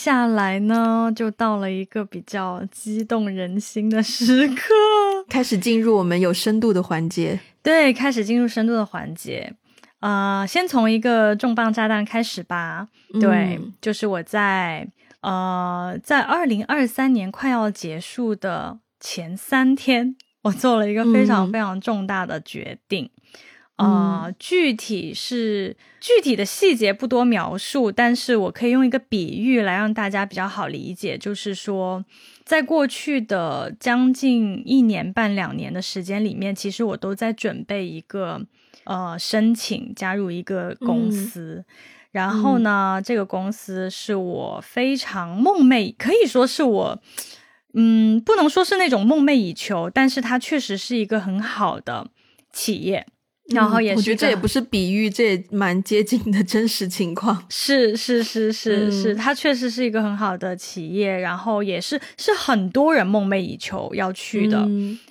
下来呢，就到了一个比较激动人心的时刻，开始进入我们有深度的环节。对，开始进入深度的环节。呃，先从一个重磅炸弹开始吧。对，就是我在呃，在二零二三年快要结束的前三天，我做了一个非常非常重大的决定。啊，具体是具体的细节不多描述，但是我可以用一个比喻来让大家比较好理解，就是说，在过去的将近一年半两年的时间里面，其实我都在准备一个呃申请加入一个公司，然后呢，这个公司是我非常梦寐，可以说是我，嗯，不能说是那种梦寐以求，但是它确实是一个很好的企业。然后也是，我觉得这也不是比喻，这也蛮接近的真实情况。是是是是是，它确实是一个很好的企业，然后也是是很多人梦寐以求要去的。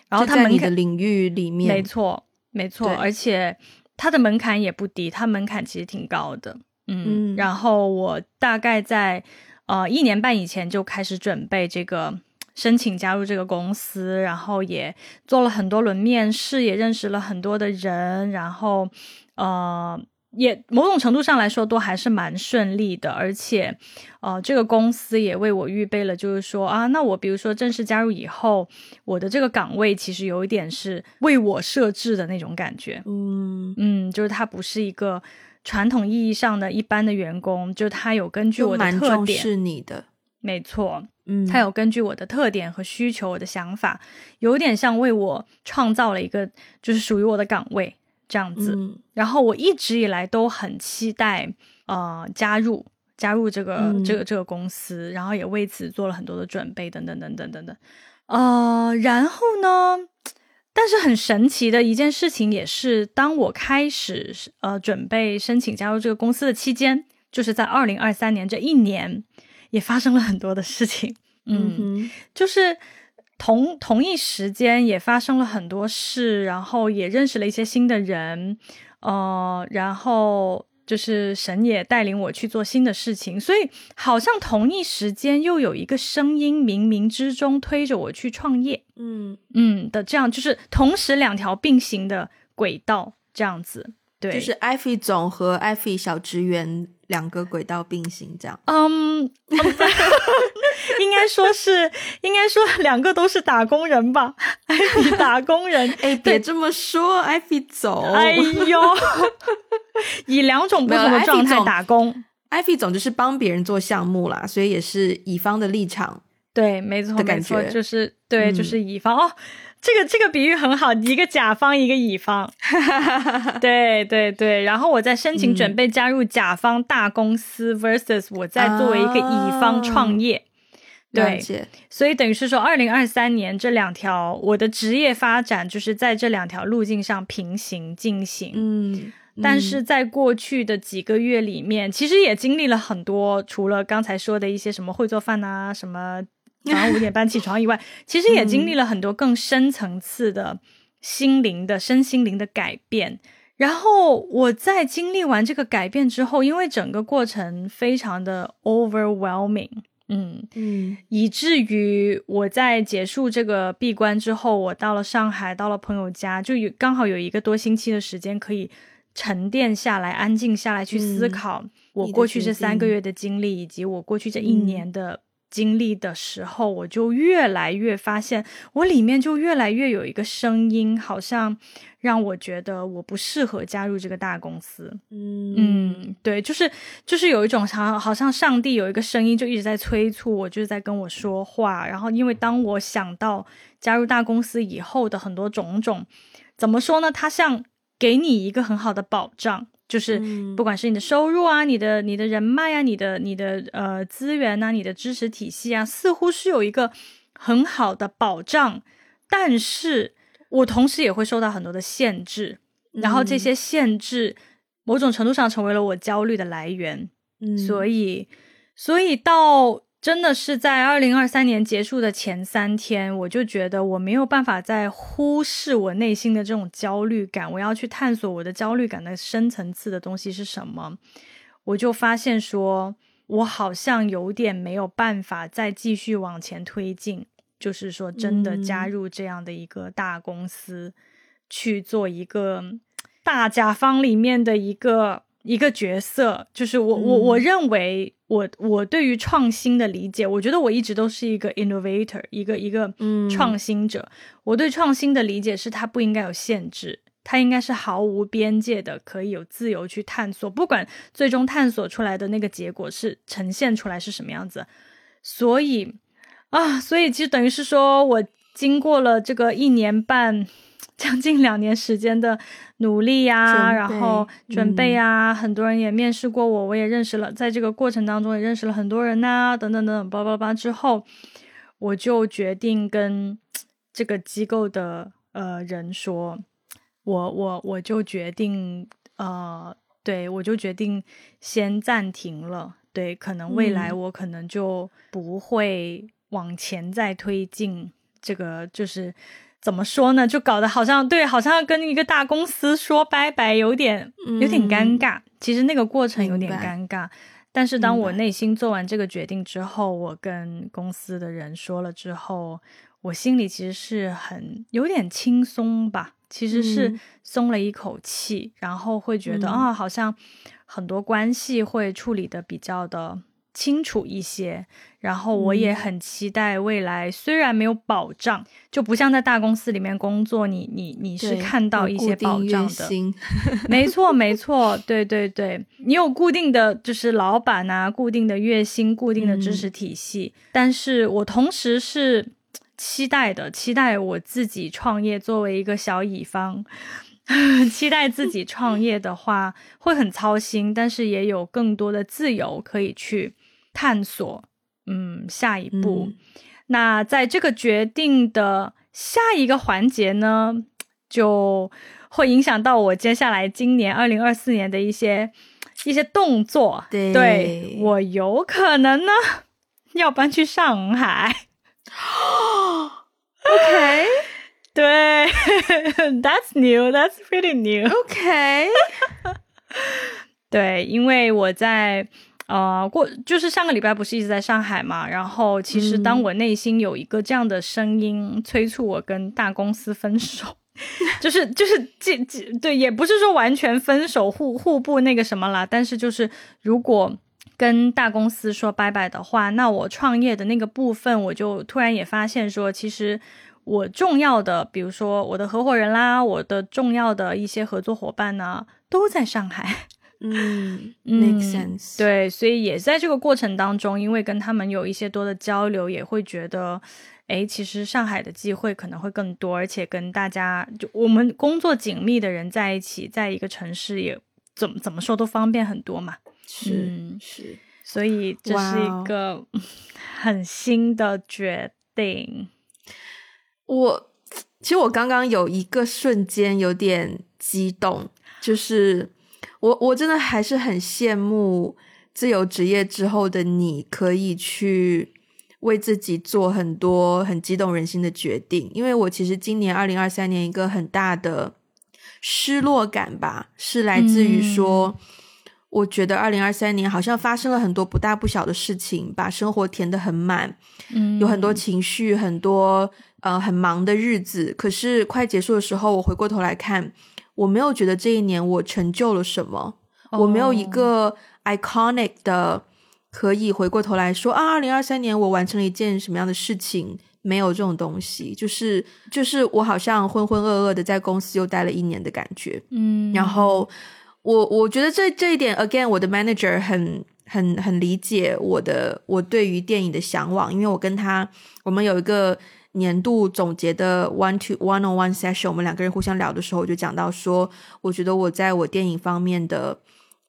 然后它在你的领域里面，没错没错，而且它的门槛也不低，它门槛其实挺高的。嗯，然后我大概在呃一年半以前就开始准备这个。申请加入这个公司，然后也做了很多轮面试，也认识了很多的人，然后，呃，也某种程度上来说都还是蛮顺利的，而且，呃，这个公司也为我预备了，就是说啊，那我比如说正式加入以后，我的这个岗位其实有一点是为我设置的那种感觉，嗯。嗯，就是他不是一个传统意义上的一般的员工，就他有根据我的特点是你的，没错。嗯，他有根据我的特点和需求、我的想法，有点像为我创造了一个就是属于我的岗位这样子。然后我一直以来都很期待呃加入加入这个这个这个公司，然后也为此做了很多的准备等等等等等等。呃，然后呢，但是很神奇的一件事情也是，当我开始呃准备申请加入这个公司的期间，就是在二零二三年这一年。也发生了很多的事情，嗯，就是同同一时间也发生了很多事，然后也认识了一些新的人，呃，然后就是神也带领我去做新的事情，所以好像同一时间又有一个声音冥冥之中推着我去创业，嗯。嗯的这样，就是同时两条并行的轨道这样子，对，就是艾菲总和艾菲小职员。两个轨道并行，这样。嗯，应该说是，应该说两个都是打工人吧？艾比打工人，哎，别这么说，艾比走。哎呦，以两种不同的状态打工。艾比总就是帮别人做项目啦，所以也是乙方的立场。对，没错，没错，就是对，就是乙方哦。这个这个比喻很好，一个甲方，一个乙方，对对对。然后我在申请准备加入甲方大公司，versus 我在作为一个乙方创业，对。所以等于是说，二零二三年这两条我的职业发展就是在这两条路径上平行进行。嗯，但是在过去的几个月里面，其实也经历了很多，除了刚才说的一些什么会做饭啊，什么。早上五点半起床以外，其实也经历了很多更深层次的心灵的身心灵的改变。然后我在经历完这个改变之后，因为整个过程非常的 overwhelming，嗯嗯，以至于我在结束这个闭关之后，我到了上海，到了朋友家，就有刚好有一个多星期的时间可以沉淀下来，安静下来去思考我过去这三个月的经历，以及我过去这一年的。经历的时候，我就越来越发现，我里面就越来越有一个声音，好像让我觉得我不适合加入这个大公司。嗯嗯，对，就是就是有一种像好像上帝有一个声音就一直在催促我，就是在跟我说话。然后，因为当我想到加入大公司以后的很多种种，怎么说呢？它像给你一个很好的保障。就是不管是你的收入啊，你的你的人脉啊，你的你的呃资源啊，你的支持体系啊，似乎是有一个很好的保障，但是我同时也会受到很多的限制，然后这些限制某种程度上成为了我焦虑的来源，嗯。所以所以到。真的是在二零二三年结束的前三天，我就觉得我没有办法再忽视我内心的这种焦虑感，我要去探索我的焦虑感的深层次的东西是什么。我就发现说，我好像有点没有办法再继续往前推进，就是说真的加入这样的一个大公司去做一个大甲方里面的一个一个角色，就是我我我认为我我对于创新的理解，我觉得我一直都是一个 innovator，一个一个创新者。我对创新的理解是它不应该有限制。它应该是毫无边界的，可以有自由去探索，不管最终探索出来的那个结果是呈现出来是什么样子。所以啊，所以其实等于是说我经过了这个一年半，将近两年时间的努力呀，然后准备啊，很多人也面试过我，我也认识了，在这个过程当中也认识了很多人呐，等等等等，叭叭叭之后，我就决定跟这个机构的呃人说。我我我就决定，呃，对我就决定先暂停了。对，可能未来我可能就不会往前再推进。这个就是怎么说呢？就搞得好像对，好像要跟一个大公司说拜拜，有点有点尴尬。其实那个过程有点尴尬。但是当我内心做完这个决定之后，我跟公司的人说了之后，我心里其实是很有点轻松吧。其实是松了一口气，然后会觉得啊，好像很多关系会处理的比较的清楚一些。然后我也很期待未来，虽然没有保障，就不像在大公司里面工作，你你你是看到一些保障的。没错没错，对对对，你有固定的就是老板啊，固定的月薪，固定的知识体系。但是我同时是。期待的，期待我自己创业，作为一个小乙方，期待自己创业的话会很操心，但是也有更多的自由可以去探索。嗯，下一步，那在这个决定的下一个环节呢，就会影响到我接下来今年二零二四年的一些一些动作。对我有可能呢要搬去上海。OK，对，That's new. That's pretty new. OK，对，因为我在呃过，就是上个礼拜不是一直在上海嘛，然后其实当我内心有一个这样的声音催促我跟大公司分手，就是就是这这对，也不是说完全分手互互不那个什么啦，但是就是如果。跟大公司说拜拜的话，那我创业的那个部分，我就突然也发现说，其实我重要的，比如说我的合伙人啦，我的重要的一些合作伙伴呢，都在上海。嗯，make sense。对，所以也在这个过程当中，因为跟他们有一些多的交流，也会觉得，哎，其实上海的机会可能会更多，而且跟大家就我们工作紧密的人在一起，在一个城市也怎么怎么说都方便很多嘛。是是，所以这是一个很新的决定。我其实我刚刚有一个瞬间有点激动，就是我我真的还是很羡慕自由职业之后的你，可以去为自己做很多很激动人心的决定。因为我其实今年二零二三年一个很大的失落感吧，是来自于说。我觉得二零二三年好像发生了很多不大不小的事情，把生活填得很满，嗯，有很多情绪，很多呃很忙的日子。可是快结束的时候，我回过头来看，我没有觉得这一年我成就了什么，我没有一个 iconic 的可以回过头来说啊，二零二三年我完成了一件什么样的事情，没有这种东西，就是就是我好像浑浑噩噩的在公司又待了一年的感觉，嗯，然后。我我觉得这这一点，again，我的 manager 很很很理解我的我对于电影的向往，因为我跟他我们有一个年度总结的 one to one on one session，我们两个人互相聊的时候，我就讲到说，我觉得我在我电影方面的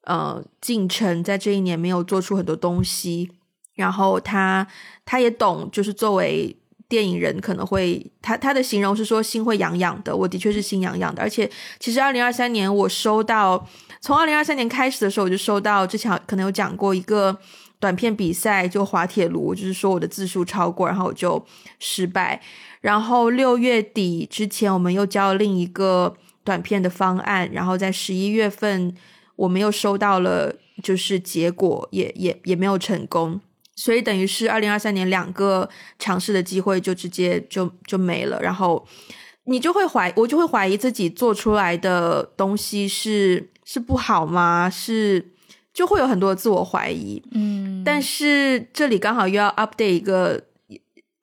呃进程，在这一年没有做出很多东西，然后他他也懂，就是作为。电影人可能会，他他的形容是说心会痒痒的，我的确是心痒痒的。而且，其实二零二三年我收到，从二零二三年开始的时候，我就收到之前可能有讲过一个短片比赛，就滑铁卢，就是说我的字数超过，然后我就失败。然后六月底之前，我们又交了另一个短片的方案，然后在十一月份，我们又收到了就是结果也也也没有成功，所以等于是二零二三年两个尝试的机会就直接就就没了，然后你就会怀我就会怀疑自己做出来的东西是是不好吗？是就会有很多自我怀疑，嗯，但是这里刚好又要 update 一个。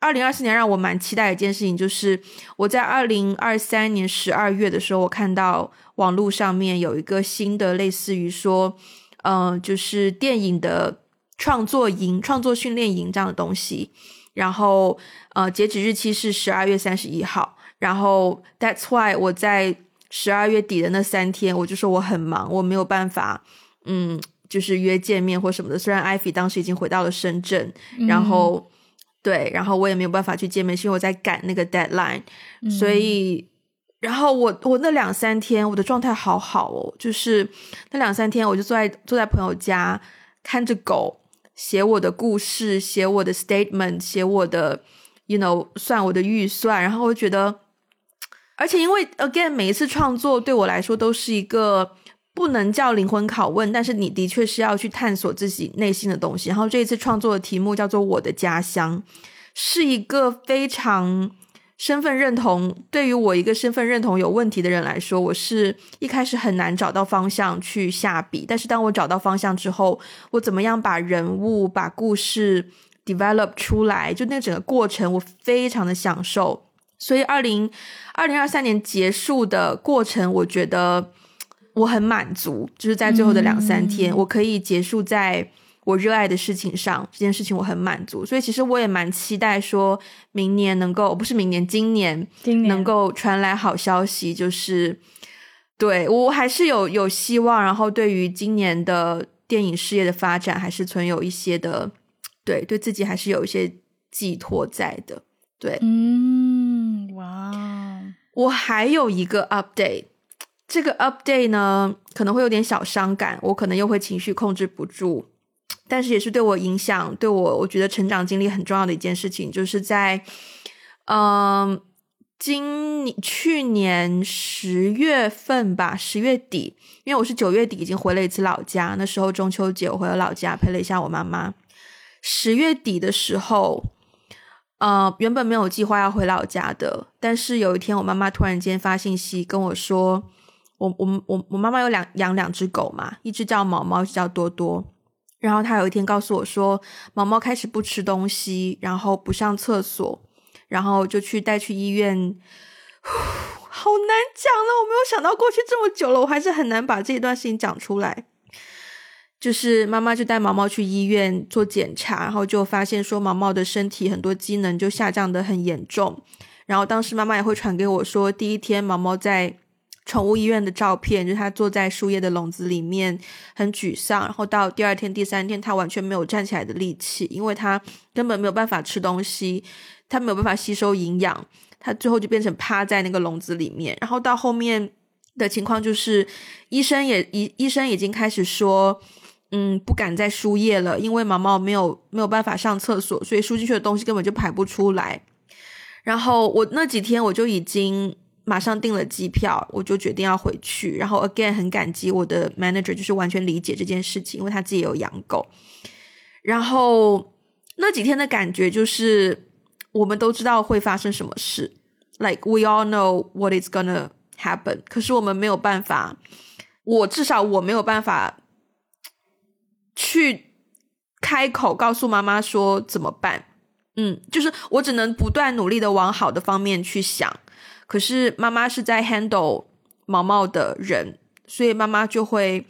二零二四年让我蛮期待的一件事情，就是我在二零二三年十二月的时候，我看到网络上面有一个新的类似于说，嗯，就是电影的创作营、创作训练营这样的东西。然后，呃，截止日期是十二月三十一号。然后，That's why 我在十二月底的那三天，我就说我很忙，我没有办法，嗯，就是约见面或什么的。虽然艾菲当时已经回到了深圳，然后。对，然后我也没有办法去见面，是因为我在赶那个 deadline，所以，然后我我那两三天我的状态好好哦，就是那两三天我就坐在坐在朋友家看着狗，写我的故事，写我的 statement，写我的 you know 算我的预算，然后我觉得，而且因为 again 每一次创作对我来说都是一个。不能叫灵魂拷问，但是你的确是要去探索自己内心的东西。然后这一次创作的题目叫做《我的家乡》，是一个非常身份认同。对于我一个身份认同有问题的人来说，我是一开始很难找到方向去下笔。但是当我找到方向之后，我怎么样把人物、把故事 develop 出来，就那整个过程，我非常的享受。所以二零二零二三年结束的过程，我觉得。我很满足，就是在最后的两三天，我可以结束在我热爱的事情上。这件事情我很满足，所以其实我也蛮期待，说明年能够不是明年，今年今年能够传来好消息，就是对我还是有有希望。然后对于今年的电影事业的发展，还是存有一些的，对对自己还是有一些寄托在的。对，嗯，哇，我还有一个 update。这个 update 呢，可能会有点小伤感，我可能又会情绪控制不住，但是也是对我影响，对我我觉得成长经历很重要的一件事情，就是在嗯，今去年十月份吧，十月底，因为我是九月底已经回了一次老家，那时候中秋节我回了老家陪了一下我妈妈。十月底的时候，呃，原本没有计划要回老家的，但是有一天我妈妈突然间发信息跟我说。我我我我妈妈有两养两只狗嘛，一只叫毛毛，一只叫多多。然后她有一天告诉我说，毛毛开始不吃东西，然后不上厕所，然后就去带去医院。好难讲了，我没有想到过去这么久了，我还是很难把这一段事情讲出来。就是妈妈就带毛毛去医院做检查，然后就发现说毛毛的身体很多机能就下降的很严重。然后当时妈妈也会传给我说，第一天毛毛在。宠物医院的照片，就是他坐在树叶的笼子里面，很沮丧。然后到第二天、第三天，他完全没有站起来的力气，因为他根本没有办法吃东西，他没有办法吸收营养，他最后就变成趴在那个笼子里面。然后到后面的情况就是，医生也医医生已经开始说，嗯，不敢再输液了，因为毛毛没有没有办法上厕所，所以输进去的东西根本就排不出来。然后我那几天我就已经。马上订了机票，我就决定要回去。然后 again 很感激我的 manager，就是完全理解这件事情，因为他自己有养狗。然后那几天的感觉就是，我们都知道会发生什么事，like we all know what is gonna happen。可是我们没有办法，我至少我没有办法去开口告诉妈妈说怎么办。嗯，就是我只能不断努力的往好的方面去想。可是妈妈是在 handle 毛毛的人，所以妈妈就会，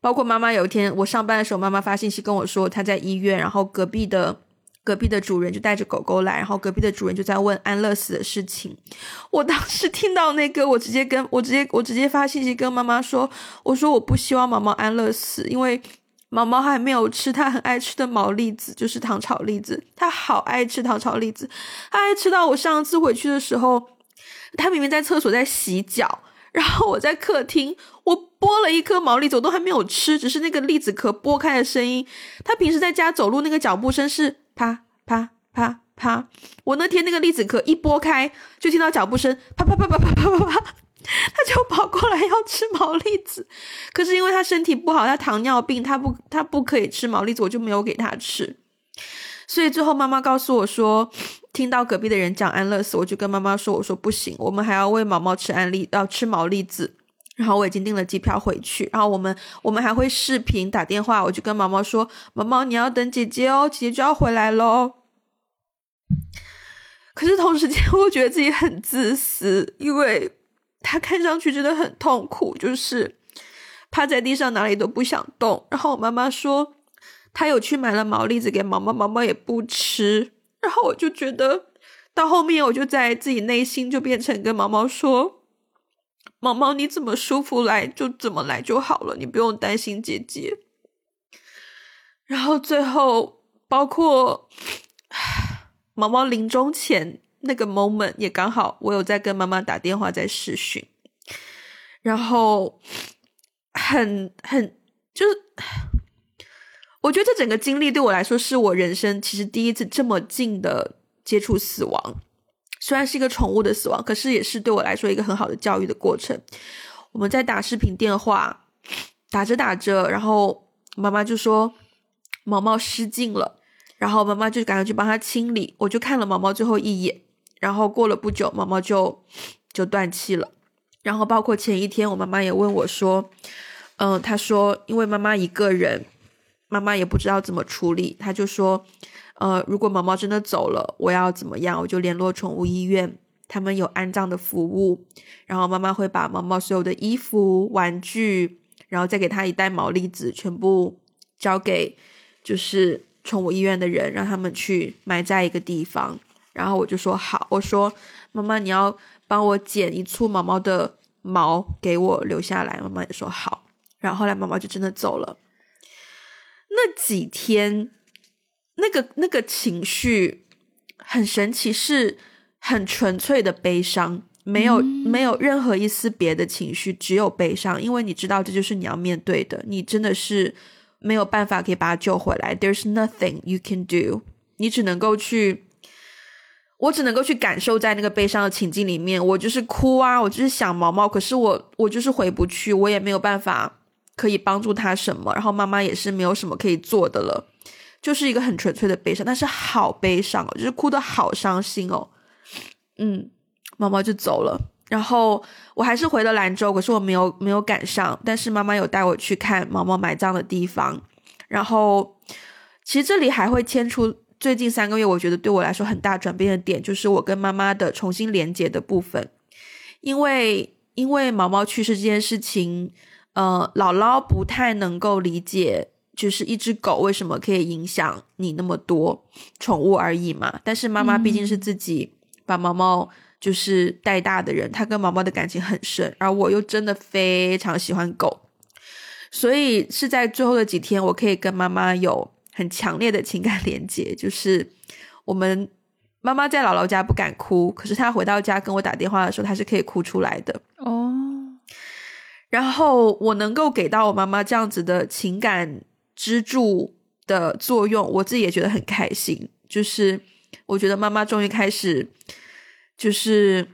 包括妈妈有一天我上班的时候，妈妈发信息跟我说她在医院，然后隔壁的隔壁的主人就带着狗狗来，然后隔壁的主人就在问安乐死的事情。我当时听到那个，我直接跟我直接我直接发信息跟妈妈说，我说我不希望毛毛安乐死，因为毛毛还没有吃他很爱吃的毛栗子，就是糖炒栗子，他好爱吃糖炒栗子，他爱吃到我上次回去的时候。他明明在厕所在洗脚，然后我在客厅，我剥了一颗毛栗子，我都还没有吃，只是那个栗子壳剥开的声音。他平时在家走路那个脚步声是啪啪啪啪，我那天那个栗子壳一剥开，就听到脚步声啪啪啪啪啪啪啪啪，他就跑过来要吃毛栗子，可是因为他身体不好，他糖尿病，他不他不可以吃毛栗子，我就没有给他吃。所以最后妈妈告诉我说，听到隔壁的人讲安乐死，我就跟妈妈说，我说不行，我们还要喂毛毛吃安利，要吃毛栗子。然后我已经订了机票回去，然后我们我们还会视频打电话，我就跟毛毛说，毛毛你要等姐姐哦，姐姐就要回来喽。可是同时间，我觉得自己很自私，因为他看上去真的很痛苦，就是趴在地上哪里都不想动。然后我妈妈说。他有去买了毛栗子给毛毛，毛毛也不吃。然后我就觉得，到后面我就在自己内心就变成跟毛毛说：“毛毛，你怎么舒服来就怎么来就好了，你不用担心姐姐。”然后最后，包括毛毛临终前那个 moment 也刚好，我有在跟妈妈打电话在视讯，然后很很就是。我觉得这整个经历对我来说是我人生其实第一次这么近的接触死亡，虽然是一个宠物的死亡，可是也是对我来说一个很好的教育的过程。我们在打视频电话，打着打着，然后妈妈就说毛毛失禁了，然后妈妈就赶快去帮他清理。我就看了毛毛最后一眼，然后过了不久，毛毛就就断气了。然后包括前一天，我妈妈也问我说，嗯，她说因为妈妈一个人。妈妈也不知道怎么处理，他就说：“呃，如果毛毛真的走了，我要怎么样？我就联络宠物医院，他们有安葬的服务。然后妈妈会把毛毛所有的衣服、玩具，然后再给他一袋毛栗子，全部交给就是宠物医院的人，让他们去埋在一个地方。然后我就说好，我说妈妈，你要帮我剪一簇毛毛的毛给我留下来。妈妈也说好。然后后来毛毛就真的走了。”那几天，那个那个情绪很神奇，是很纯粹的悲伤，没有没有任何一丝别的情绪，只有悲伤。因为你知道，这就是你要面对的，你真的是没有办法可以把它救回来。There's nothing you can do，你只能够去，我只能够去感受在那个悲伤的情境里面。我就是哭啊，我就是想毛毛，可是我我就是回不去，我也没有办法。可以帮助他什么？然后妈妈也是没有什么可以做的了，就是一个很纯粹的悲伤，但是好悲伤哦，就是哭的好伤心哦。嗯，毛毛就走了，然后我还是回了兰州，可是我没有没有赶上。但是妈妈有带我去看毛毛埋葬的地方，然后其实这里还会牵出最近三个月，我觉得对我来说很大转变的点，就是我跟妈妈的重新连接的部分，因为因为毛毛去世这件事情。呃，姥姥不太能够理解，就是一只狗为什么可以影响你那么多宠物而已嘛。但是妈妈毕竟是自己把毛毛就是带大的人，她跟毛毛的感情很深，而我又真的非常喜欢狗，所以是在最后的几天，我可以跟妈妈有很强烈的情感连接。就是我们妈妈在姥姥家不敢哭，可是她回到家跟我打电话的时候，她是可以哭出来的。哦。然后我能够给到我妈妈这样子的情感支柱的作用，我自己也觉得很开心。就是我觉得妈妈终于开始，就是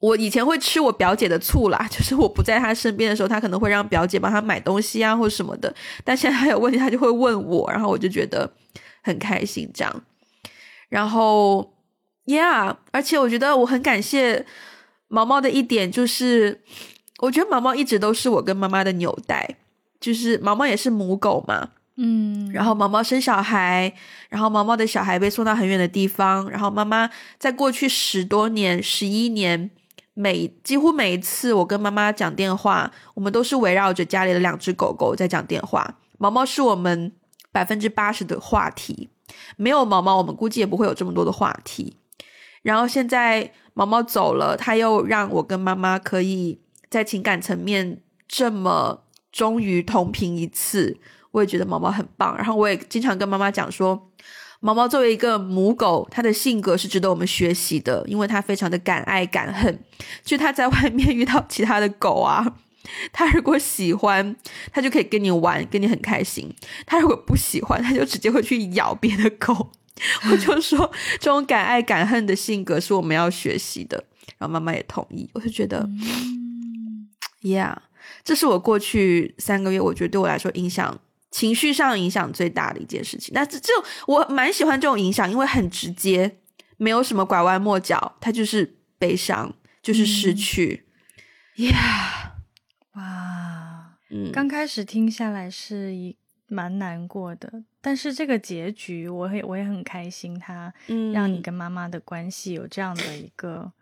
我以前会吃我表姐的醋啦，就是我不在她身边的时候，她可能会让表姐帮她买东西啊或什么的。但现在她有问题，她就会问我，然后我就觉得很开心这样。然后，Yeah，而且我觉得我很感谢毛毛的一点就是。我觉得毛毛一直都是我跟妈妈的纽带，就是毛毛也是母狗嘛，嗯，然后毛毛生小孩，然后毛毛的小孩被送到很远的地方，然后妈妈在过去十多年、十一年，每几乎每一次我跟妈妈讲电话，我们都是围绕着家里的两只狗狗在讲电话。毛毛是我们百分之八十的话题，没有毛毛，我们估计也不会有这么多的话题。然后现在毛毛走了，他又让我跟妈妈可以。在情感层面这么终于同频一次，我也觉得毛毛很棒。然后我也经常跟妈妈讲说，毛毛作为一个母狗，它的性格是值得我们学习的，因为它非常的敢爱敢恨。就它在外面遇到其他的狗啊，它如果喜欢，它就可以跟你玩，跟你很开心；它如果不喜欢，它就直接会去咬别的狗。我就说，这种敢爱敢恨的性格是我们要学习的。然后妈妈也同意，我就觉得。Yeah，这是我过去三个月，我觉得对我来说影响情绪上影响最大的一件事情。那这这我蛮喜欢这种影响，因为很直接，没有什么拐弯抹角，它就是悲伤，就是失去。Yeah，哇，嗯，刚开始听下来是一蛮难过的，但是这个结局，我也我也很开心，它让你跟妈妈的关系有这样的一个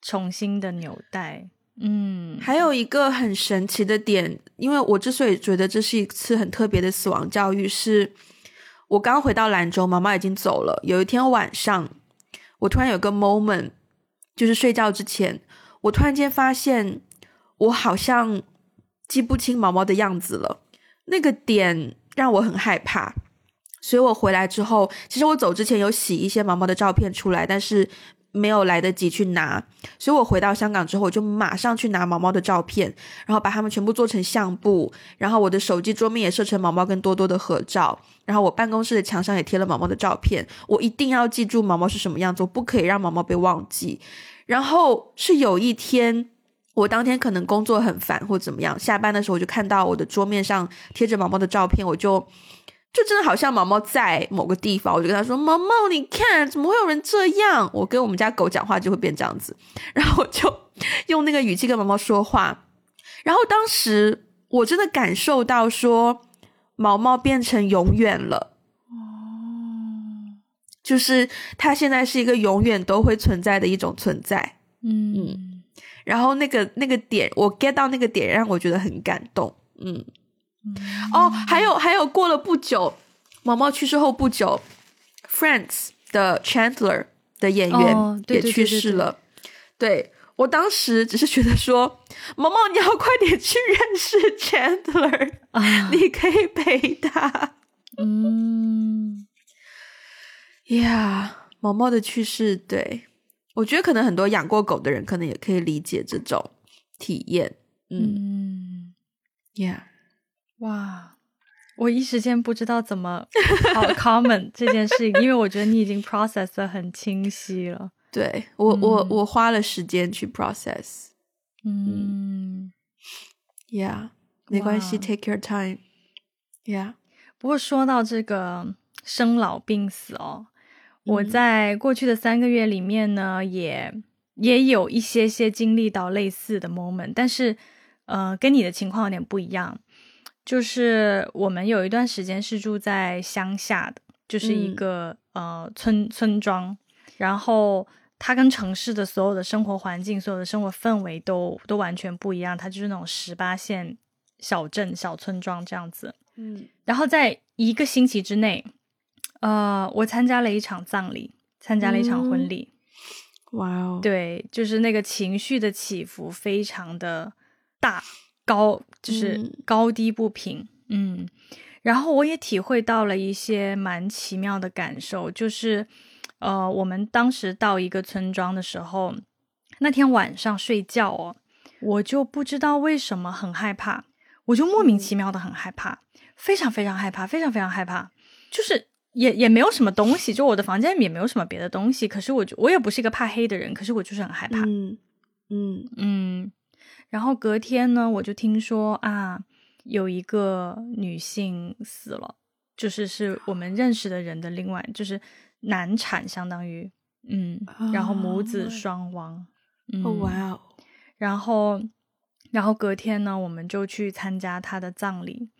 重新的纽带。嗯，还有一个很神奇的点，因为我之所以觉得这是一次很特别的死亡教育，是我刚回到兰州，妈妈已经走了。有一天晚上，我突然有个 moment，就是睡觉之前，我突然间发现我好像记不清毛毛的样子了。那个点让我很害怕，所以我回来之后，其实我走之前有洗一些毛毛的照片出来，但是。没有来得及去拿，所以我回到香港之后，我就马上去拿毛毛的照片，然后把它们全部做成相簿，然后我的手机桌面也设成毛毛跟多多的合照，然后我办公室的墙上也贴了毛毛的照片。我一定要记住毛毛是什么样子，我不可以让毛毛被忘记。然后是有一天，我当天可能工作很烦或怎么样，下班的时候我就看到我的桌面上贴着毛毛的照片，我就。就真的好像毛毛在某个地方，我就跟他说：“毛毛，你看，怎么会有人这样？”我跟我们家狗讲话就会变这样子，然后我就用那个语气跟毛毛说话。然后当时我真的感受到说，毛毛变成永远了。哦，就是它现在是一个永远都会存在的一种存在。嗯，然后那个那个点，我 get 到那个点，让我觉得很感动。嗯。哦，还有还有，过了不久，毛毛去世后不久，Friends 的 Chandler 的演员也去世了。对我当时只是觉得说，毛毛你要快点去认识 Chandler，你可以陪他。嗯，呀，毛毛的去世，对我觉得可能很多养过狗的人可能也可以理解这种体验。嗯，Yeah。哇，我一时间不知道怎么好 comment 这件事情，因为我觉得你已经 process 的很清晰了。对我，我我花了时间去 process。嗯，Yeah，没关系，Take your time。Yeah，不过说到这个生老病死哦，我在过去的三个月里面呢，也也有一些些经历到类似的 moment，但是呃，跟你的情况有点不一样。就是我们有一段时间是住在乡下的，就是一个呃村村庄，然后它跟城市的所有的生活环境、所有的生活氛围都都完全不一样。它就是那种十八线小镇、小村庄这样子。嗯，然后在一个星期之内，呃，我参加了一场葬礼，参加了一场婚礼。哇哦！对，就是那个情绪的起伏非常的大。高就是高低不平，嗯，然后我也体会到了一些蛮奇妙的感受，就是，呃，我们当时到一个村庄的时候，那天晚上睡觉哦，我就不知道为什么很害怕，我就莫名其妙的很害怕，非常非常害怕，非常非常害怕，就是也也没有什么东西，就我的房间里也没有什么别的东西，可是我就我也不是一个怕黑的人，可是我就是很害怕，嗯嗯。嗯。然后隔天呢，我就听说啊，有一个女性死了，就是是我们认识的人的另外，就是难产，相当于嗯，然后母子双亡。哦哇哦！然后，然后隔天呢，我们就去参加她的葬礼。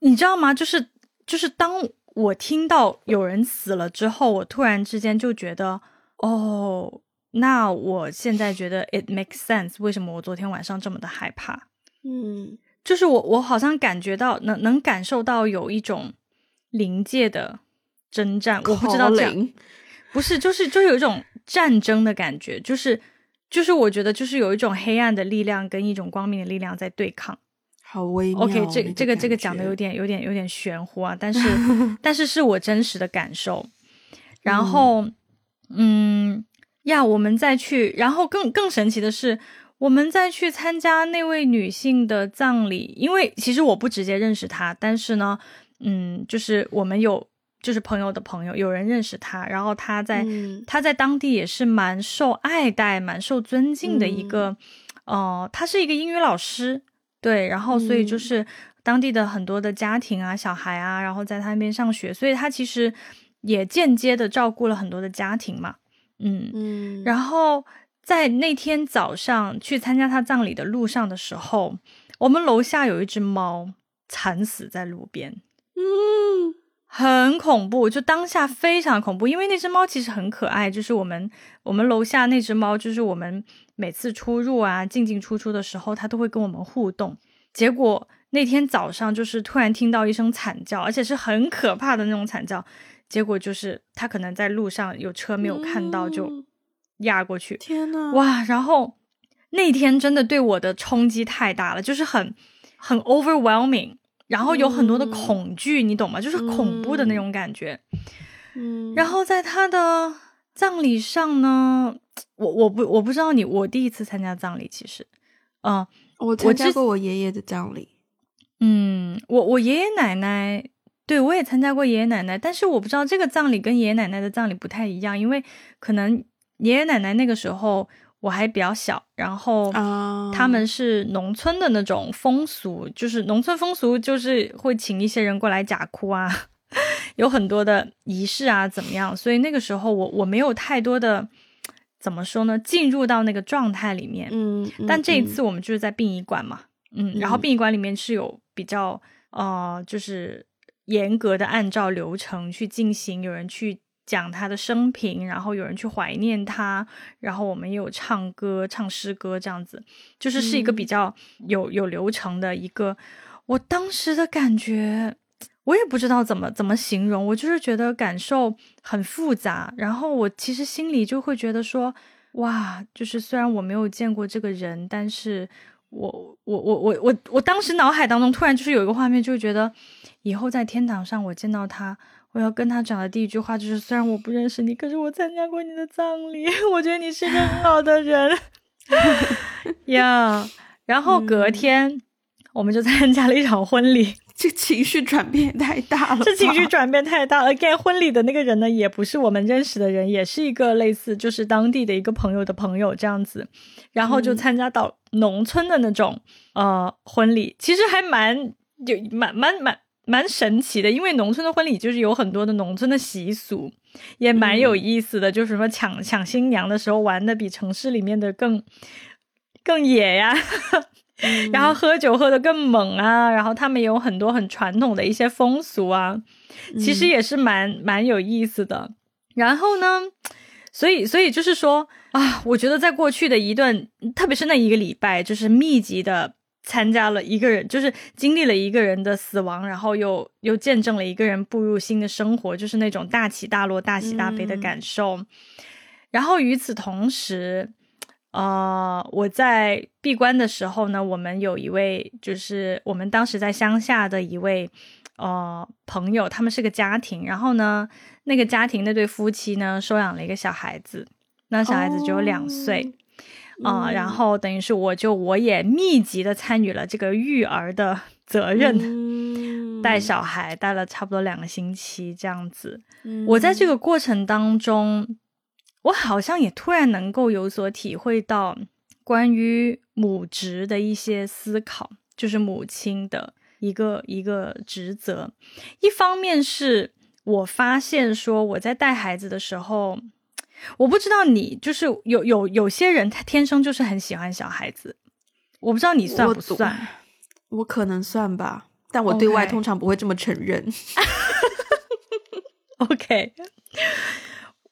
你知道吗？就是就是，当我听到有人死了之后，我突然之间就觉得，哦。那我现在觉得 it makes sense，为什么我昨天晚上这么的害怕？嗯，就是我我好像感觉到能能感受到有一种临界的征战，我不知道这样不是就是就有一种战争的感觉，就是就是我觉得就是有一种黑暗的力量跟一种光明的力量在对抗，好微妙。OK，这这个这个讲的有点有点有点玄乎啊，但是 但是是我真实的感受，然后嗯。呀，我们再去，然后更更神奇的是，我们再去参加那位女性的葬礼，因为其实我不直接认识她，但是呢，嗯，就是我们有就是朋友的朋友，有人认识她，然后她在她在当地也是蛮受爱戴、蛮受尊敬的一个哦，他是一个英语老师，对，然后所以就是当地的很多的家庭啊、小孩啊，然后在他那边上学，所以他其实也间接的照顾了很多的家庭嘛，嗯嗯。然后在那天早上去参加他葬礼的路上的时候，我们楼下有一只猫惨死在路边，嗯。很恐怖，就当下非常恐怖，因为那只猫其实很可爱，就是我们我们楼下那只猫，就是我们每次出入啊进进出出的时候，它都会跟我们互动。结果那天早上就是突然听到一声惨叫，而且是很可怕的那种惨叫，结果就是他可能在路上有车没有看到就压过去。天呐，哇！然后那天真的对我的冲击太大了，就是很很 overwhelming。然后有很多的恐惧，你懂吗？就是恐怖的那种感觉。嗯，然后在他的葬礼上呢，我我不我不知道你，我第一次参加葬礼，其实，嗯，我参加过我爷爷的葬礼。嗯，我我爷爷奶奶，对我也参加过爷爷奶奶，但是我不知道这个葬礼跟爷爷奶奶的葬礼不太一样，因为可能爷爷奶奶那个时候。我还比较小，然后他们是农村的那种风俗，就是农村风俗，就是会请一些人过来假哭啊，有很多的仪式啊，怎么样？所以那个时候我我没有太多的怎么说呢，进入到那个状态里面。嗯，但这一次我们就是在殡仪馆嘛，嗯，然后殡仪馆里面是有比较呃，就是严格的按照流程去进行，有人去。讲他的生平，然后有人去怀念他，然后我们也有唱歌、唱诗歌这样子，就是是一个比较有有流程的一个。我当时的感觉，我也不知道怎么怎么形容，我就是觉得感受很复杂。然后我其实心里就会觉得说，哇，就是虽然我没有见过这个人，但是我我我我我我当时脑海当中突然就是有一个画面，就觉得以后在天堂上我见到他。我要跟他讲的第一句话就是：虽然我不认识你，可是我参加过你的葬礼，我觉得你是个很好的人 呀。然后隔天，我们就参加了一场婚礼。这情绪转变太大了，这情绪转变太大了。Again，婚礼的那个人呢，也不是我们认识的人，也是一个类似就是当地的一个朋友的朋友这样子。然后就参加到农村的那种呃婚礼，其实还蛮有蛮蛮蛮。蛮神奇的，因为农村的婚礼就是有很多的农村的习俗，也蛮有意思的。就是什么抢抢新娘的时候玩的比城市里面的更更野呀，然后喝酒喝的更猛啊，然后他们有很多很传统的一些风俗啊，其实也是蛮蛮有意思的。然后呢，所以所以就是说啊，我觉得在过去的一段，特别是那一个礼拜，就是密集的。参加了一个人，就是经历了一个人的死亡，然后又又见证了一个人步入新的生活，就是那种大起大落、大喜大悲的感受。然后与此同时，呃，我在闭关的时候呢，我们有一位，就是我们当时在乡下的一位呃朋友，他们是个家庭，然后呢，那个家庭那对夫妻呢，收养了一个小孩子，那小孩子只有两岁。啊，然后等于是我就我也密集的参与了这个育儿的 责任，带小孩带了差不多两个星期这样子。我在这个过程当中，我好像也突然能够有所体会到关于母职的一些思考，就是母亲的一个一个职责。一方面是我发现说我在带孩子的时候。我不知道你就是有有有些人他天生就是很喜欢小孩子，我不知道你算不算，我可能算吧，但我对外通常不会这么承认。OK，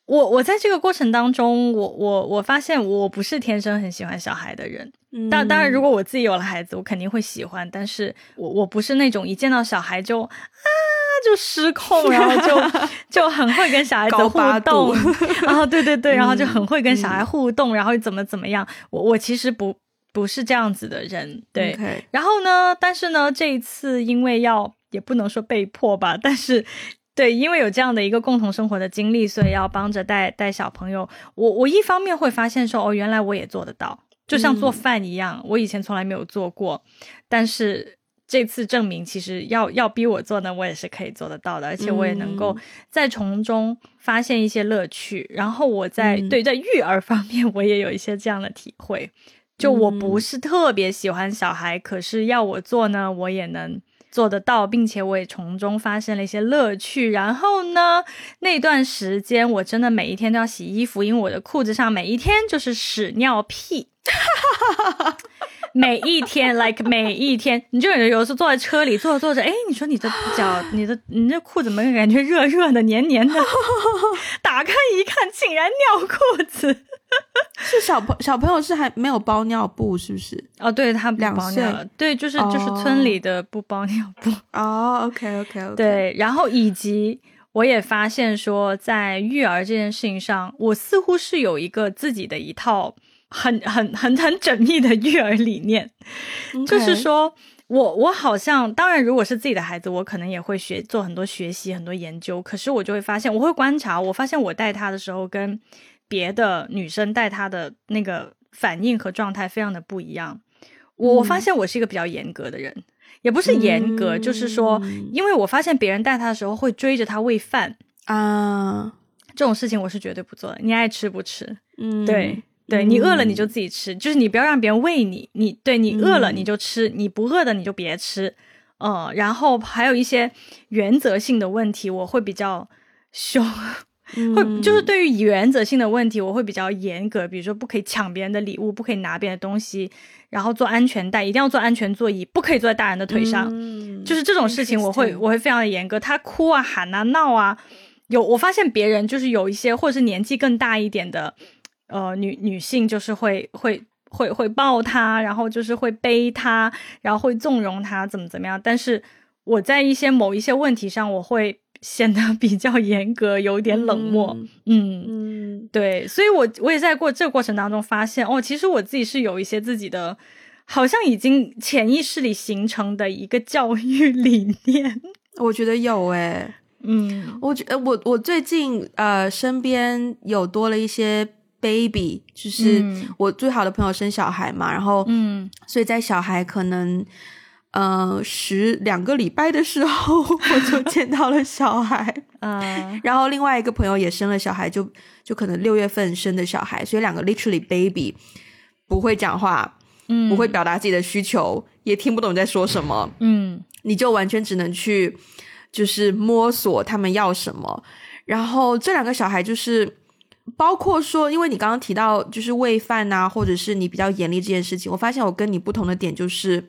我我在这个过程当中，我我我发现我不是天生很喜欢小孩的人。当当然，如果我自己有了孩子，我肯定会喜欢，但是我我不是那种一见到小孩就啊。就失控，然后就 就很会跟小孩子互动，然后对对对，然后就很会跟小孩互动，然后怎么怎么样。我我其实不不是这样子的人，对。然后呢，但是呢，这一次因为要也不能说被迫吧，但是对，因为有这样的一个共同生活的经历，所以要帮着带带小朋友。我我一方面会发现说，哦，原来我也做得到，就像做饭一样，我以前从来没有做过，但是。这次证明，其实要要逼我做呢，我也是可以做得到的，而且我也能够在从中发现一些乐趣。然后我在对在育儿方面，我也有一些这样的体会。就我不是特别喜欢小孩，可是要我做呢，我也能做得到，并且我也从中发现了一些乐趣。然后呢，那段时间我真的每一天都要洗衣服，因为我的裤子上每一天就是屎尿屁。每一天，like 每一天，你就有有时候坐在车里坐着坐着，哎，你说你的脚，你的你这裤怎么感觉热热的、黏黏的？打开一看，竟然尿裤子。是小朋小朋友是还没有包尿布，是不是？哦，对他两岁，对，就是就是村里的不包尿布。哦，OK OK OK。对，然后以及我也发现说，在育儿这件事情上，我似乎是有一个自己的一套。很很很很缜密的育儿理念，就是说我我好像当然，如果是自己的孩子，我可能也会学做很多学习、很多研究。可是我就会发现，我会观察，我发现我带他的时候，跟别的女生带他的那个反应和状态非常的不一样。我发现我是一个比较严格的人，也不是严格，就是说，因为我发现别人带他的时候会追着他喂饭啊，这种事情我是绝对不做的。你爱吃不吃，嗯，对。对你饿了你就自己吃，就是你不要让别人喂你。你对你饿了你就吃，你不饿的你就别吃。嗯，然后还有一些原则性的问题，我会比较凶，会就是对于原则性的问题，我会比较严格。比如说不可以抢别人的礼物，不可以拿别人的东西，然后坐安全带一定要坐安全座椅，不可以坐在大人的腿上。就是这种事情，我会我会非常的严格。他哭啊喊啊闹啊，有我发现别人就是有一些或者是年纪更大一点的。呃，女女性就是会会会会抱他，然后就是会背他，然后会纵容他，怎么怎么样。但是我在一些某一些问题上，我会显得比较严格，有点冷漠。嗯嗯，对，所以我我也在过这个过程当中发现，哦，其实我自己是有一些自己的，好像已经潜意识里形成的一个教育理念。我觉得有诶，嗯，我觉得我我最近呃身边有多了一些。baby 就是我最好的朋友生小孩嘛，然后嗯，所以在小孩可能呃十两个礼拜的时候，我就见到了小孩，嗯，然后另外一个朋友也生了小孩，就就可能六月份生的小孩，所以两个 literally baby 不会讲话，嗯，不会表达自己的需求，也听不懂在说什么，嗯，你就完全只能去就是摸索他们要什么，然后这两个小孩就是。包括说，因为你刚刚提到就是喂饭呐，或者是你比较严厉这件事情，我发现我跟你不同的点就是，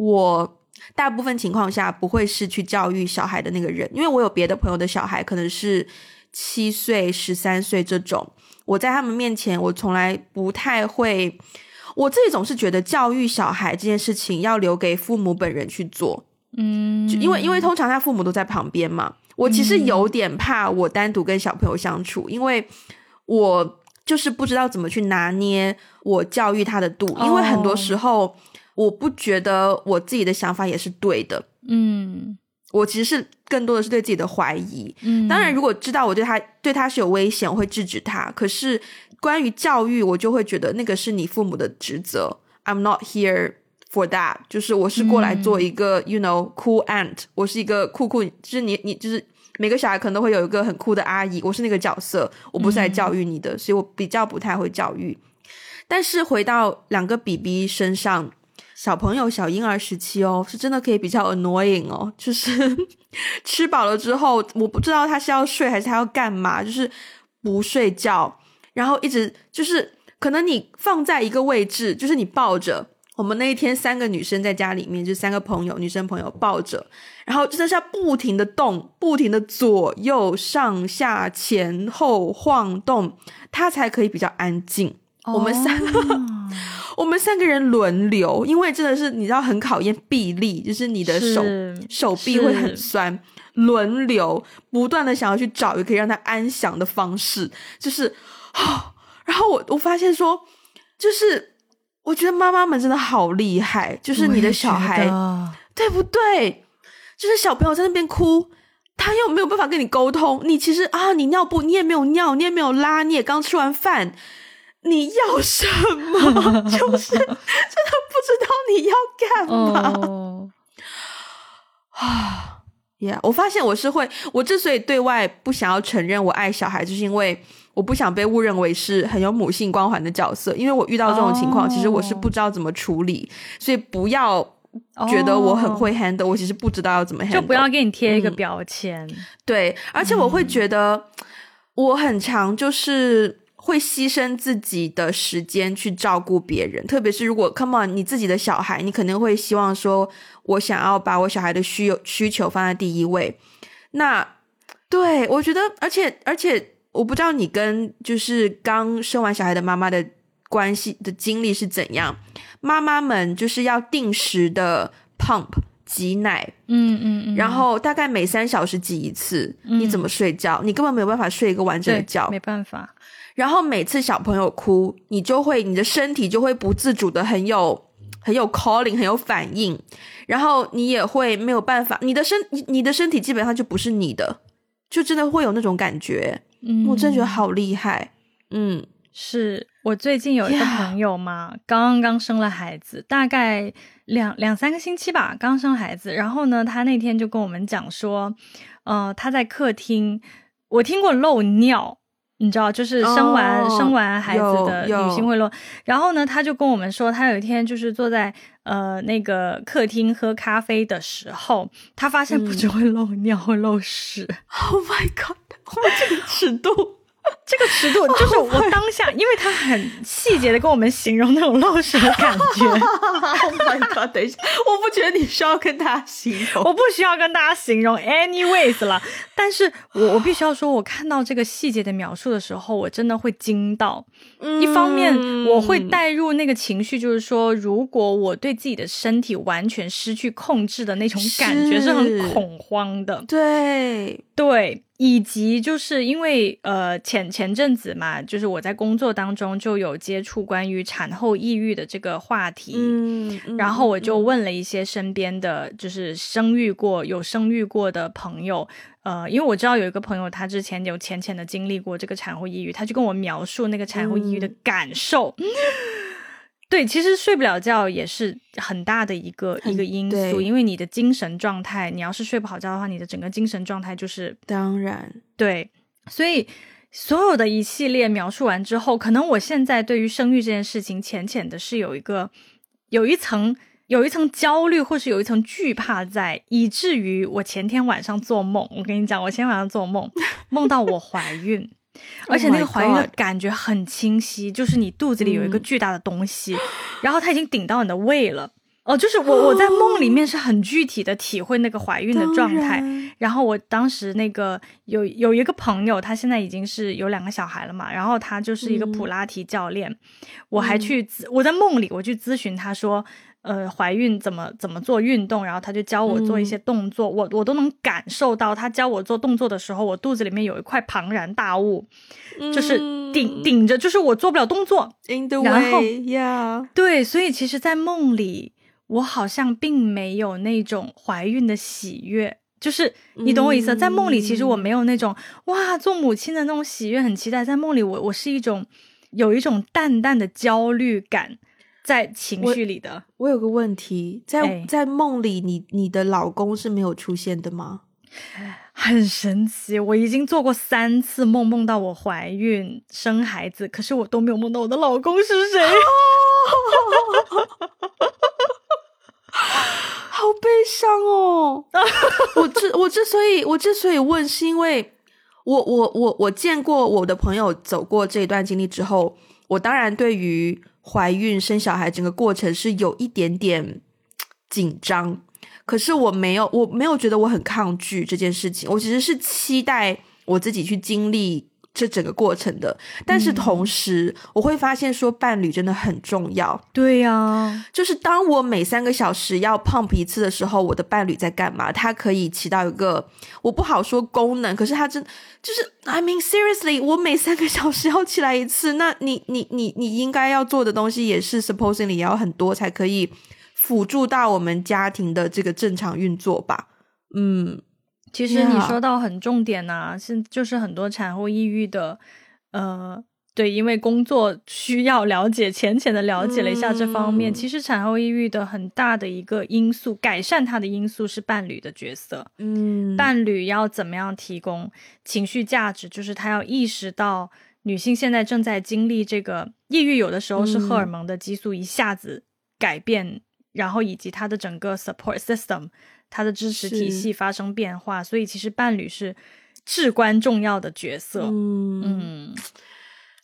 我大部分情况下不会是去教育小孩的那个人，因为我有别的朋友的小孩可能是七岁、十三岁这种，我在他们面前我从来不太会，我自己总是觉得教育小孩这件事情要留给父母本人去做，嗯，因为因为通常他父母都在旁边嘛，我其实有点怕我单独跟小朋友相处，因为。我就是不知道怎么去拿捏我教育他的度，因为很多时候我不觉得我自己的想法也是对的。嗯，我其实是更多的是对自己的怀疑。嗯，当然，如果知道我对他对他是有危险，我会制止他。可是关于教育，我就会觉得那个是你父母的职责。I'm not here for that，就是我是过来做一个，you know cool aunt，我是一个酷酷，就是你你就是。每个小孩可能都会有一个很酷的阿姨，我是那个角色，我不是来教育你的，所以我比较不太会教育。但是回到两个 B B 身上，小朋友小婴儿时期哦，是真的可以比较 annoying 哦，就是 吃饱了之后，我不知道他是要睡还是他要干嘛，就是不睡觉，然后一直就是可能你放在一个位置，就是你抱着。我们那一天三个女生在家里面，就三个朋友，女生朋友抱着，然后真的是要不停的动，不停的左右上下前后晃动，他才可以比较安静。我们三个，我们三个人轮流，因为真的是你知道很考验臂力，就是你的手手臂会很酸，轮流不断的想要去找一个可以让他安详的方式，就是然后我我发现说，就是。我觉得妈妈们真的好厉害，就是你的小孩，对不对？就是小朋友在那边哭，他又没有办法跟你沟通。你其实啊，你尿布你也没有尿，你也没有拉，你也刚吃完饭，你要什么？就是真的不知道你要干嘛啊！耶，我发现我是会，我之所以对外不想要承认我爱小孩，就是因为。我不想被误认为是很有母性光环的角色，因为我遇到这种情况，其实我是不知道怎么处理，所以不要觉得我很会 handle，我其实不知道要怎么 handle，就不要给你贴一个标签。对，而且我会觉得我很常就是会牺牲自己的时间去照顾别人，特别是如果 come on 你自己的小孩，你肯定会希望说，我想要把我小孩的需需求放在第一位。那对我觉得，而且而且。我不知道你跟就是刚生完小孩的妈妈的关系的经历是怎样。妈妈们就是要定时的 pump 挤奶，嗯嗯嗯，然后大概每三小时挤一次。你怎么睡觉？你根本没有办法睡一个完整的觉，没办法。然后每次小朋友哭，你就会你的身体就会不自主的很有很有 calling 很有反应，然后你也会没有办法，你的身你你的身体基本上就不是你的，就真的会有那种感觉。嗯，我真觉得好厉害。嗯，是我最近有一个朋友嘛，刚刚生了孩子，大概两两三个星期吧，刚生孩子。然后呢，他那天就跟我们讲说，呃，他在客厅，我听过漏尿，你知道，就是生完生完孩子的女性会漏。然后呢，他就跟我们说，他有一天就是坐在呃那个客厅喝咖啡的时候，他发现不只会漏尿，会 漏屎。Oh my god！哇，这个尺度。这个尺度就是我当下，因为他很细节的跟我们形容那种漏水的感觉。Oh my god！等一下，我不觉得你需要跟大家形容，我不需要跟大家形容，anyways 了。但是我我必须要说，我看到这个细节的描述的时候，我真的会惊到。一方面我会带入那个情绪，就是说，如果我对自己的身体完全失去控制的那种感觉，是很恐慌的。对对。以及就是因为呃前前阵子嘛，就是我在工作当中就有接触关于产后抑郁的这个话题，嗯，然后我就问了一些身边的就是生育过有生育过的朋友，呃，因为我知道有一个朋友他之前有浅浅的经历过这个产后抑郁，他就跟我描述那个产后抑郁的感受。对，其实睡不了觉也是很大的一个一个因素，因为你的精神状态，你要是睡不好觉的话，你的整个精神状态就是当然对。所以所有的一系列描述完之后，可能我现在对于生育这件事情，浅浅的是有一个有一层有一层焦虑，或是有一层惧怕在，以至于我前天晚上做梦，我跟你讲，我前天晚上做梦，梦到我怀孕。而且那个怀孕的感觉很清晰，就是你肚子里有一个巨大的东西，然后它已经顶到你的胃了。哦，就是我我在梦里面 是很具体的体会那个怀孕的状态。然后我当时那个有有一个朋友，他现在已经是有两个小孩了嘛，然后他就是一个普拉提教练，我还去我在梦里我去咨询他说。呃，怀孕怎么怎么做运动，然后他就教我做一些动作，我我都能感受到他教我做动作的时候，我肚子里面有一块庞然大物，就是顶顶着，就是我做不了动作。然后呀，对，所以其实，在梦里，我好像并没有那种怀孕的喜悦，就是你懂我意思，在梦里，其实我没有那种哇，做母亲的那种喜悦，很期待。在梦里，我我是一种有一种淡淡的焦虑感。在情绪里的，我有个问题，在在梦里，你你的老公是没有出现的吗？很神奇，我已经做过三次梦，梦到我怀孕生孩子，可是我都没有梦到我的老公是谁，好悲伤哦！我之我之所以我之所以问，是因为我我我我见过我的朋友走过这一段经历之后，我当然对于。怀孕生小孩整个过程是有一点点紧张，可是我没有，我没有觉得我很抗拒这件事情，我其实是期待我自己去经历。这整个过程的，但是同时我会发现说伴侣真的很重要。对呀，就是当我每三个小时要 pump 一次的时候，我的伴侣在干嘛？他可以起到一个我不好说功能，可是他真就是 I mean seriously，我每三个小时要起来一次，那你你你你应该要做的东西也是 supposedly 也要很多才可以辅助到我们家庭的这个正常运作吧？嗯。其实你说到很重点呐，是就是很多产后抑郁的，呃，对，因为工作需要了解，浅浅的了解了一下这方面。其实产后抑郁的很大的一个因素，改善它的因素是伴侣的角色。嗯，伴侣要怎么样提供情绪价值？就是他要意识到女性现在正在经历这个抑郁，有的时候是荷尔蒙的激素一下子改变，然后以及他的整个 support system，她的支持体系发生变化，所以其实伴侣是至关重要的角色。嗯嗯，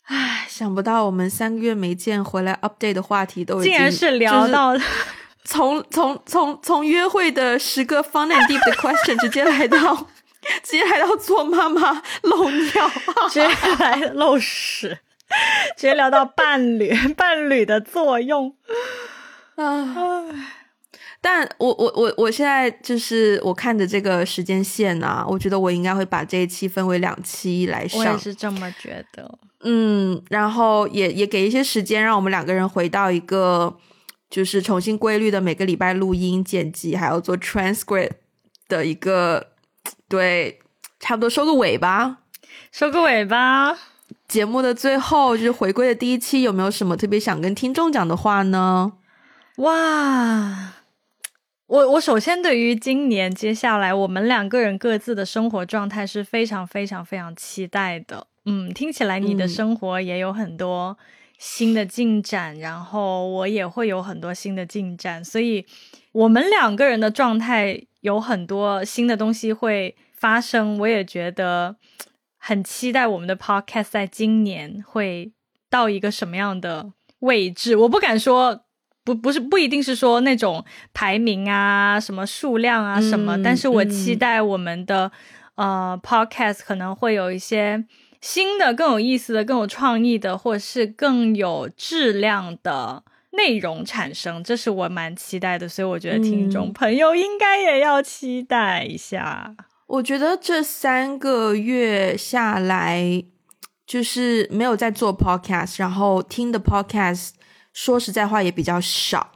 唉，想不到我们三个月没见回来 update 的话题都竟然是聊到 从从从从约会的十个 fun and deep 的 question 直接来到。直接来到做妈妈漏尿，直接来漏屎，直接聊到伴侣伴侣的作用啊！但我我我我现在就是我看着这个时间线啊，我觉得我应该会把这一期分为两期来上，我也是这么觉得。嗯，然后也也给一些时间，让我们两个人回到一个就是重新规律的每个礼拜录音剪辑，还要做 transcript 的一个。对，差不多收个尾吧，收个尾吧。节目的最后就是回归的第一期，有没有什么特别想跟听众讲的话呢？哇，我我首先对于今年接下来我们两个人各自的生活状态是非常非常非常期待的。嗯，听起来你的生活也有很多新的进展，然后我也会有很多新的进展，所以我们两个人的状态。有很多新的东西会发生，我也觉得很期待我们的 podcast 在今年会到一个什么样的位置。我不敢说，不不是不一定是说那种排名啊、什么数量啊什么，但是我期待我们的呃 podcast 可能会有一些新的、更有意思的、更有创意的，或者是更有质量的。内容产生，这是我蛮期待的，所以我觉得听众朋友应该也要期待一下。我觉得这三个月下来，就是没有在做 podcast，然后听的 podcast，说实在话也比较少，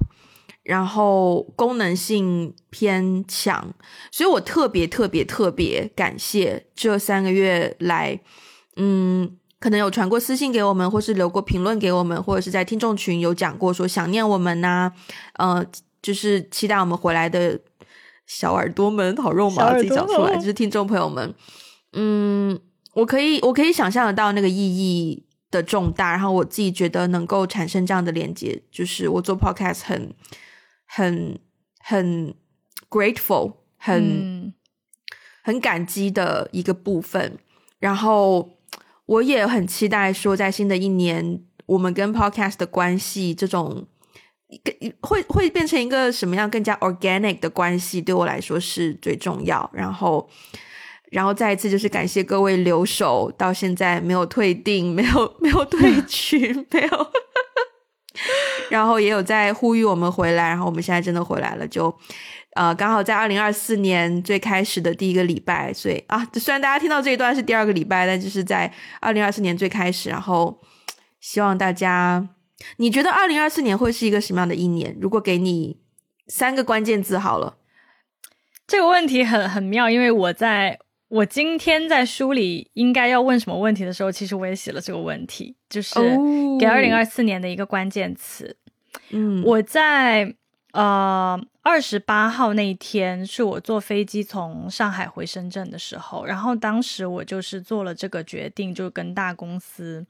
然后功能性偏强，所以我特别特别特别感谢这三个月来，嗯。可能有传过私信给我们，或是留过评论给我们，或者是在听众群有讲过说想念我们呐，呃，就是期待我们回来的小耳朵们，好肉麻，自己讲出来，就是听众朋友们，嗯，我可以，我可以想象得到那个意义的重大，然后我自己觉得能够产生这样的连接，就是我做 podcast 很很很 grateful，很很感激的一个部分，然后。我也很期待说，在新的一年，我们跟 Podcast 的关系，这种会会变成一个什么样更加 organic 的关系，对我来说是最重要。然后，然后再一次就是感谢各位留守，到现在没有退订，没有没有退群，没有，然后也有在呼吁我们回来。然后我们现在真的回来了，就。呃，刚好在二零二四年最开始的第一个礼拜，所以啊，虽然大家听到这一段是第二个礼拜，但就是在二零二四年最开始。然后，希望大家，你觉得二零二四年会是一个什么样的一年？如果给你三个关键字，好了，这个问题很很妙，因为我在我今天在梳理应该要问什么问题的时候，其实我也写了这个问题，就是给二零二四年的一个关键词。嗯，我在。呃，二十八号那一天是我坐飞机从上海回深圳的时候，然后当时我就是做了这个决定，就跟大公司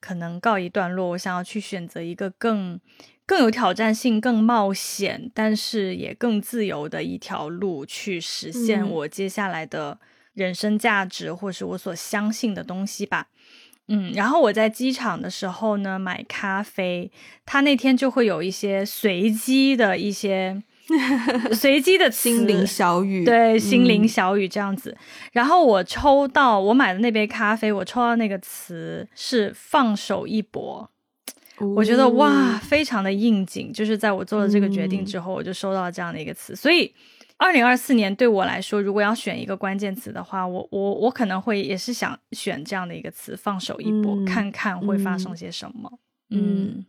可能告一段落，我想要去选择一个更更有挑战性、更冒险，但是也更自由的一条路，去实现我接下来的人生价值，或是我所相信的东西吧。嗯，然后我在机场的时候呢，买咖啡，他那天就会有一些随机的一些 随机的心灵小雨，对，心灵小雨这样子。然后我抽到我买的那杯咖啡，我抽到那个词是“放手一搏”，我觉得哇，非常的应景。就是在我做了这个决定之后，我就收到了这样的一个词，所以。二零二四年对我来说，如果要选一个关键词的话，我我我可能会也是想选这样的一个词，放手一搏，看看会发生些什么。嗯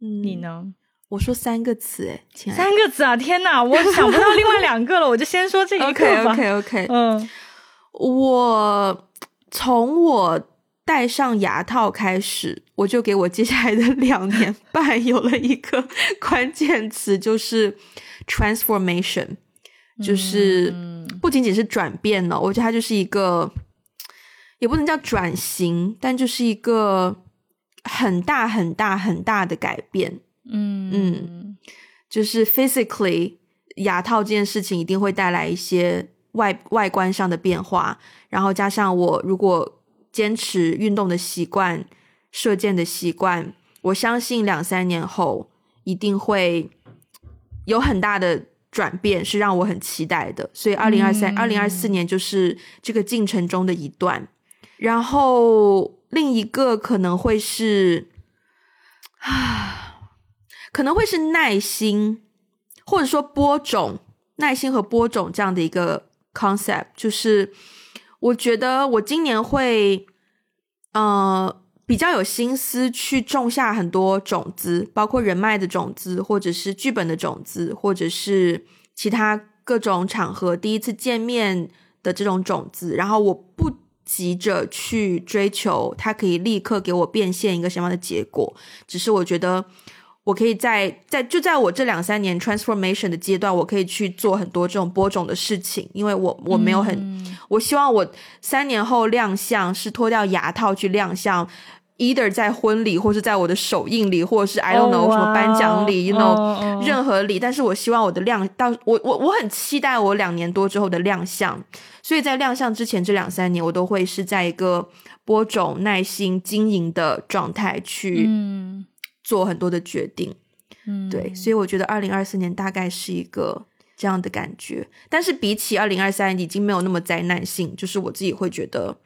嗯，你呢？我说三个词，哎，三个词啊！天哪，我想不到另外两个了，我就先说这一个吧。OK OK OK，嗯，我从我戴上牙套开始，我就给我接下来的两年半有了一个关键词，就是 transformation。就是不仅仅是转变了，我觉得它就是一个也不能叫转型，但就是一个很大很大很大的改变。嗯嗯，就是 physically 牙套这件事情一定会带来一些外外观上的变化，然后加上我如果坚持运动的习惯、射箭的习惯，我相信两三年后一定会有很大的。转变是让我很期待的，所以二零二三、二零二四年就是这个进程中的一段。然后另一个可能会是啊，可能会是耐心，或者说播种，耐心和播种这样的一个 concept。就是我觉得我今年会，呃。比较有心思去种下很多种子，包括人脉的种子，或者是剧本的种子，或者是其他各种场合第一次见面的这种种子。然后我不急着去追求它可以立刻给我变现一个什么样的结果，只是我觉得我可以在在就在我这两三年 transformation 的阶段，我可以去做很多这种播种的事情，因为我我没有很，我希望我三年后亮相是脱掉牙套去亮相。Either 在婚礼，或是在我的首映礼，或者是 I don't know 什么颁奖礼，you know 任何礼，但是我希望我的亮到我我我很期待我两年多之后的亮相，所以在亮相之前这两三年，我都会是在一个播种、耐心经营的状态去做很多的决定，嗯，对，所以我觉得二零二四年大概是一个这样的感觉，但是比起二零二三已经没有那么灾难性，就是我自己会觉得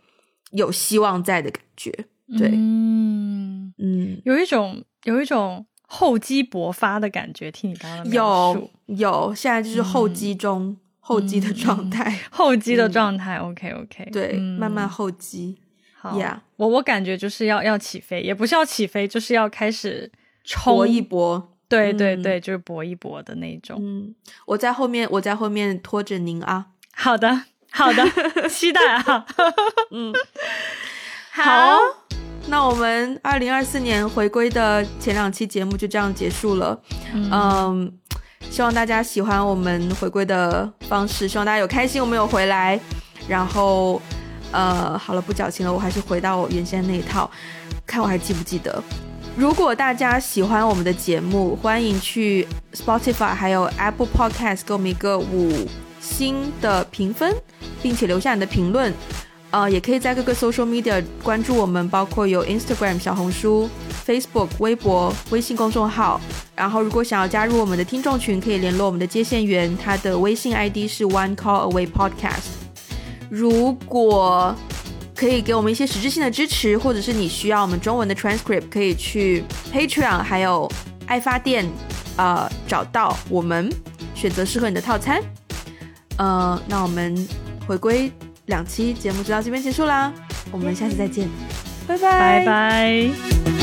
有希望在的感觉。对，嗯嗯，有一种有一种厚积薄发的感觉。听你刚刚有有，现在就是厚积中厚积的状态，厚积的状态。OK OK，对，慢慢厚积。好呀，我我感觉就是要要起飞，也不是要起飞，就是要开始冲一波。对对对，就是搏一搏的那种。嗯，我在后面，我在后面拖着您啊。好的，好的，期待啊。嗯，好。那我们二零二四年回归的前两期节目就这样结束了，嗯，希望大家喜欢我们回归的方式，希望大家有开心，我们有回来，然后，呃，好了，不矫情了，我还是回到我原先那一套，看我还记不记得。如果大家喜欢我们的节目，欢迎去 Spotify 还有 Apple Podcast 给我们一个五星的评分，并且留下你的评论。呃，也可以在各个 social media 关注我们，包括有 Instagram、小红书、Facebook、微博、微信公众号。然后，如果想要加入我们的听众群，可以联络我们的接线员，他的微信 ID 是 One Call Away Podcast。如果可以给我们一些实质性的支持，或者是你需要我们中文的 transcript，可以去 Patreon 还有爱发电，呃，找到我们，选择适合你的套餐。呃，那我们回归。两期节目就到这边结束啦，我们下期再见，拜拜拜拜。